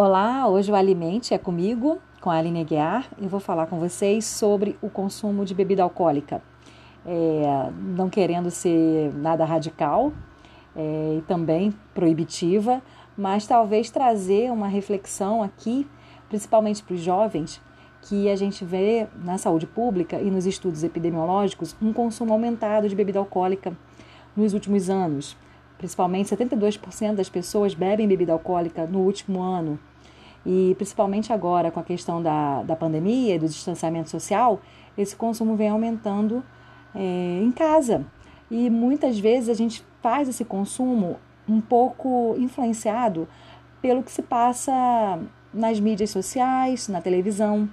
Olá, hoje o Alimente é comigo, com a Aline Guiar, e vou falar com vocês sobre o consumo de bebida alcoólica. É, não querendo ser nada radical é, e também proibitiva, mas talvez trazer uma reflexão aqui, principalmente para os jovens, que a gente vê na saúde pública e nos estudos epidemiológicos um consumo aumentado de bebida alcoólica nos últimos anos. Principalmente 72% das pessoas bebem bebida alcoólica no último ano. E principalmente agora, com a questão da, da pandemia e do distanciamento social, esse consumo vem aumentando é, em casa. E muitas vezes a gente faz esse consumo um pouco influenciado pelo que se passa nas mídias sociais, na televisão.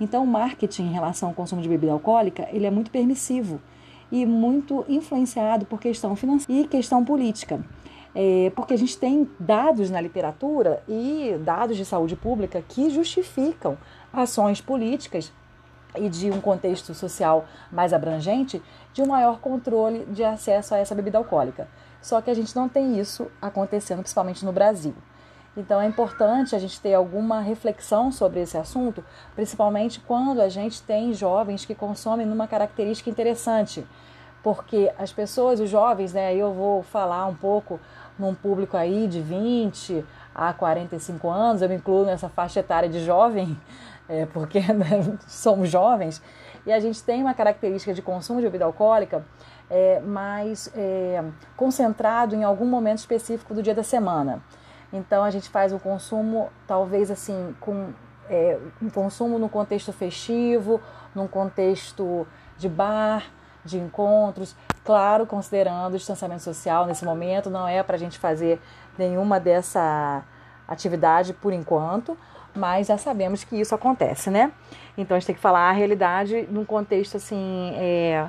Então, o marketing em relação ao consumo de bebida alcoólica, ele é muito permissivo e muito influenciado por questão financeira e questão política. É, porque a gente tem dados na literatura e dados de saúde pública que justificam ações políticas e de um contexto social mais abrangente de um maior controle de acesso a essa bebida alcoólica. Só que a gente não tem isso acontecendo, principalmente no Brasil. Então é importante a gente ter alguma reflexão sobre esse assunto, principalmente quando a gente tem jovens que consomem numa característica interessante, porque as pessoas, os jovens, né, eu vou falar um pouco num público aí de 20 a 45 anos, eu me incluo nessa faixa etária de jovem, é, porque né, somos jovens, e a gente tem uma característica de consumo de bebida alcoólica é, mais é, concentrado em algum momento específico do dia da semana. Então a gente faz o consumo, talvez assim, com é, um consumo no contexto festivo, num contexto de bar, de encontros, claro, considerando o distanciamento social nesse momento, não é para a gente fazer nenhuma dessa atividade por enquanto, mas já sabemos que isso acontece, né? Então a gente tem que falar a realidade num contexto assim é,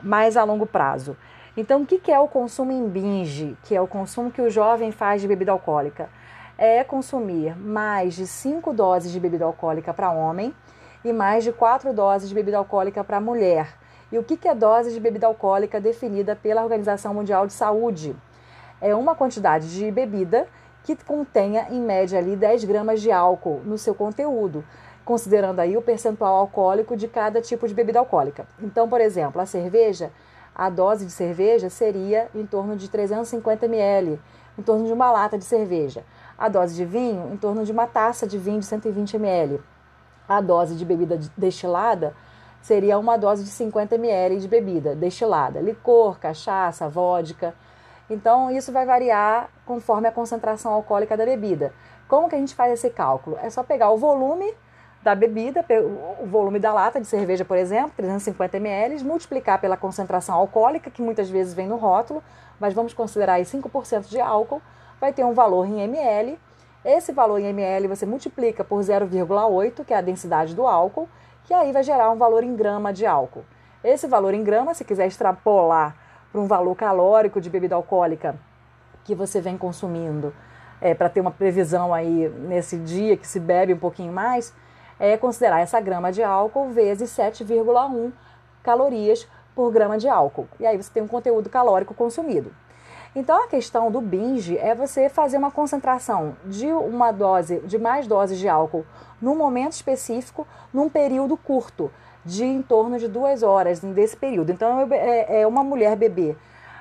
mais a longo prazo. Então, o que é o consumo em binge, que é o consumo que o jovem faz de bebida alcoólica? É consumir mais de 5 doses de bebida alcoólica para homem e mais de 4 doses de bebida alcoólica para mulher. E o que é dose de bebida alcoólica definida pela Organização Mundial de Saúde? É uma quantidade de bebida que contenha, em média, ali 10 gramas de álcool no seu conteúdo, considerando aí o percentual alcoólico de cada tipo de bebida alcoólica. Então, por exemplo, a cerveja a dose de cerveja seria em torno de 350 ml, em torno de uma lata de cerveja. A dose de vinho, em torno de uma taça de vinho de 120 ml. A dose de bebida destilada seria uma dose de 50 ml de bebida destilada, licor, cachaça, vodka. Então, isso vai variar conforme a concentração alcoólica da bebida. Como que a gente faz esse cálculo? É só pegar o volume da bebida, o volume da lata de cerveja, por exemplo, 350 ml, multiplicar pela concentração alcoólica, que muitas vezes vem no rótulo, mas vamos considerar aí 5% de álcool, vai ter um valor em ml. Esse valor em ml você multiplica por 0,8, que é a densidade do álcool, que aí vai gerar um valor em grama de álcool. Esse valor em grama, se quiser extrapolar para um valor calórico de bebida alcoólica que você vem consumindo, é, para ter uma previsão aí nesse dia que se bebe um pouquinho mais, é considerar essa grama de álcool vezes 7,1 calorias por grama de álcool. E aí você tem um conteúdo calórico consumido. Então a questão do binge é você fazer uma concentração de uma dose, de mais doses de álcool num momento específico, num período curto, de em torno de duas horas desse período. Então é, é uma mulher beber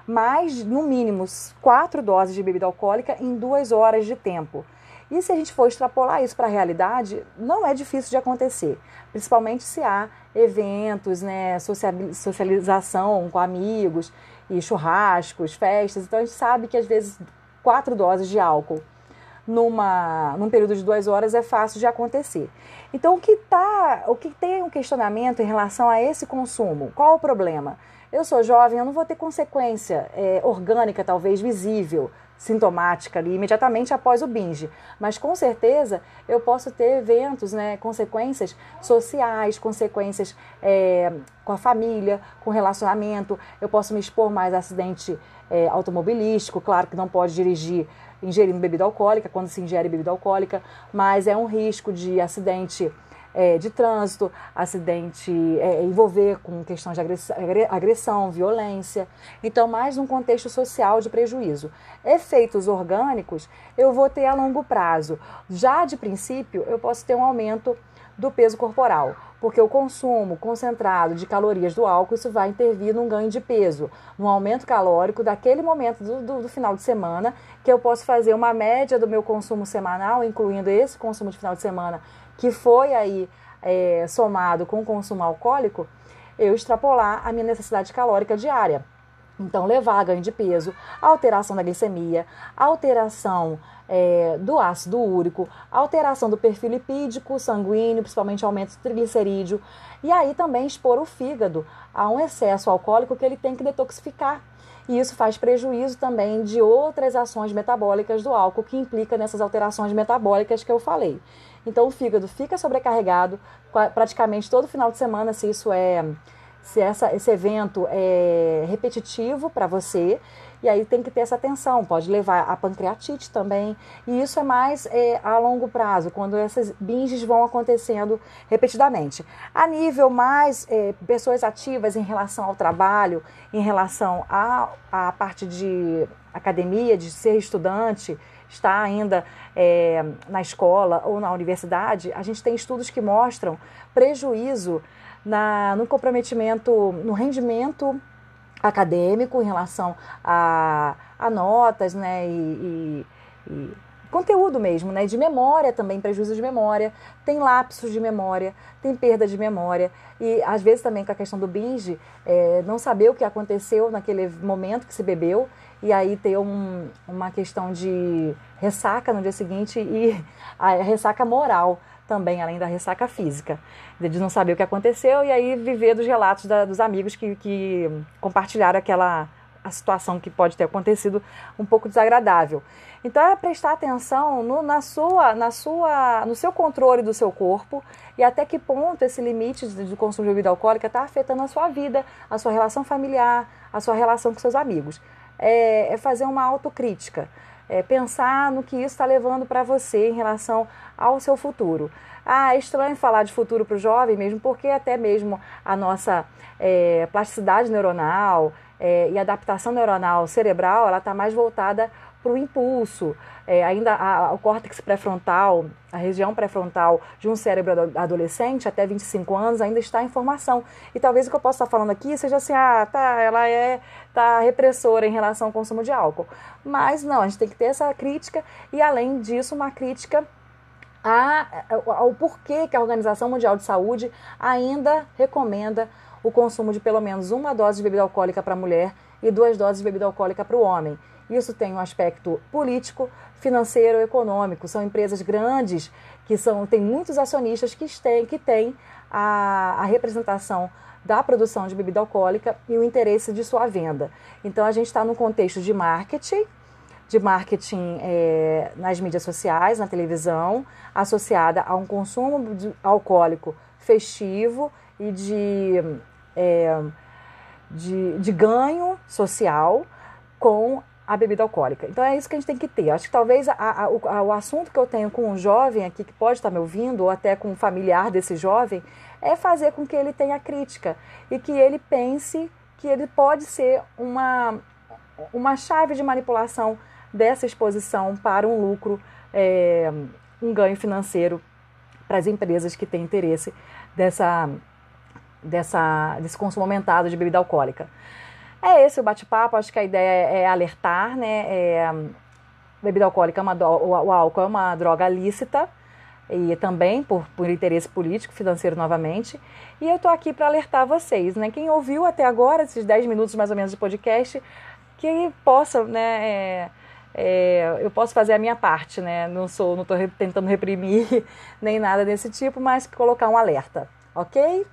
mais, no mínimo, quatro doses de bebida alcoólica em duas horas de tempo. E se a gente for extrapolar isso para a realidade, não é difícil de acontecer, principalmente se há eventos, né, socialização com amigos e churrascos, festas. Então a gente sabe que às vezes quatro doses de álcool numa, num período de duas horas é fácil de acontecer. Então o que tá, o que tem um questionamento em relação a esse consumo? Qual o problema? Eu sou jovem, eu não vou ter consequência é, orgânica, talvez visível, sintomática ali imediatamente após o binge. Mas com certeza eu posso ter eventos, né, consequências sociais, consequências é, com a família, com relacionamento. Eu posso me expor mais a acidente é, automobilístico. Claro que não pode dirigir ingerindo bebida alcoólica, quando se ingere bebida alcoólica, mas é um risco de acidente é, de trânsito, acidente é, envolver com questão de agressão, violência. Então, mais um contexto social de prejuízo. Efeitos orgânicos eu vou ter a longo prazo. Já de princípio, eu posso ter um aumento do peso corporal, porque o consumo concentrado de calorias do álcool isso vai intervir num ganho de peso, num aumento calórico daquele momento do, do, do, final de semana, que eu posso fazer uma média do meu consumo semanal, incluindo esse consumo de final de semana, que foi aí é, somado com o consumo alcoólico, eu extrapolar a minha necessidade calórica diária. Então, levar a ganho de peso, alteração da glicemia, alteração é, do ácido úrico, alteração do perfil lipídico sanguíneo, principalmente aumento do triglicerídeo, e aí também expor o fígado a um excesso alcoólico que ele tem que detoxificar. E isso faz prejuízo também de outras ações metabólicas do álcool que implica nessas alterações metabólicas que eu falei. Então o fígado fica sobrecarregado praticamente todo final de semana, se isso é se essa, esse evento é repetitivo para você, e aí tem que ter essa atenção, pode levar a pancreatite também, e isso é mais é, a longo prazo, quando essas binges vão acontecendo repetidamente. A nível mais é, pessoas ativas em relação ao trabalho, em relação à, à parte de academia, de ser estudante, estar ainda é, na escola ou na universidade, a gente tem estudos que mostram prejuízo na, no comprometimento, no rendimento acadêmico em relação a, a notas, né, e, e, e conteúdo mesmo, né, de memória também, prejuízo de memória, tem lapsos de memória, tem perda de memória e às vezes também com a questão do binge, é, não saber o que aconteceu naquele momento que se bebeu e aí ter um, uma questão de ressaca no dia seguinte e a ressaca moral também, além da ressaca física, de não saber o que aconteceu e aí viver dos relatos da, dos amigos que, que compartilharam aquela a situação que pode ter acontecido um pouco desagradável. Então é prestar atenção no, na sua, na sua, no seu controle do seu corpo e até que ponto esse limite do consumo de bebida alcoólica está afetando a sua vida, a sua relação familiar, a sua relação com seus amigos. É, é fazer uma autocrítica é, pensar no que isso está levando para você em relação ao seu futuro. Ah, é estranho falar de futuro para o jovem mesmo, porque até mesmo a nossa é, plasticidade neuronal é, e adaptação neuronal cerebral, ela está mais voltada para o impulso. É, ainda a, o córtex pré-frontal, a região pré-frontal de um cérebro adolescente até 25 anos ainda está em formação. E talvez o que eu possa estar falando aqui seja assim, ah, tá, ela é tá repressora em relação ao consumo de álcool. Mas não, a gente tem que ter essa crítica e além disso uma crítica ao porquê que a Organização Mundial de Saúde ainda recomenda o consumo de pelo menos uma dose de bebida alcoólica para a mulher e duas doses de bebida alcoólica para o homem. Isso tem um aspecto político, financeiro, econômico. São empresas grandes que são, têm muitos acionistas que têm, que têm a, a representação da produção de bebida alcoólica e o interesse de sua venda. Então a gente está num contexto de marketing, de marketing é, nas mídias sociais, na televisão, associada a um consumo de alcoólico festivo e de, é, de, de ganho social com a bebida alcoólica. Então é isso que a gente tem que ter. Acho que talvez a, a, o, a, o, assunto que eu tenho com um jovem aqui que pode estar me ouvindo, ou até com um familiar desse jovem, é fazer com que ele tenha crítica e que ele pense que ele pode ser uma, uma chave de manipulação dessa exposição para um lucro, é, um ganho financeiro para as empresas que têm interesse dessa, dessa, desse consumo aumentado de bebida alcoólica. É esse o bate-papo, acho que a ideia é, é alertar, né? É, bebida alcoólica, é uma, o, álcool é uma droga lícita, e também por, por interesse político, financeiro novamente. E eu estou aqui para alertar vocês, né? Quem ouviu até agora, esses 10 minutos mais ou menos de podcast, que possa, né? É, é, eu posso fazer a minha parte, né? Não sou, não estou tentando reprimir nem nada desse tipo, mas colocar um alerta, ok?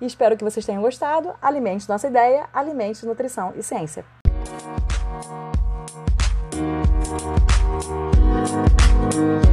E espero que vocês tenham gostado. Alimente nossa ideia, alimente nutrição e ciência. Música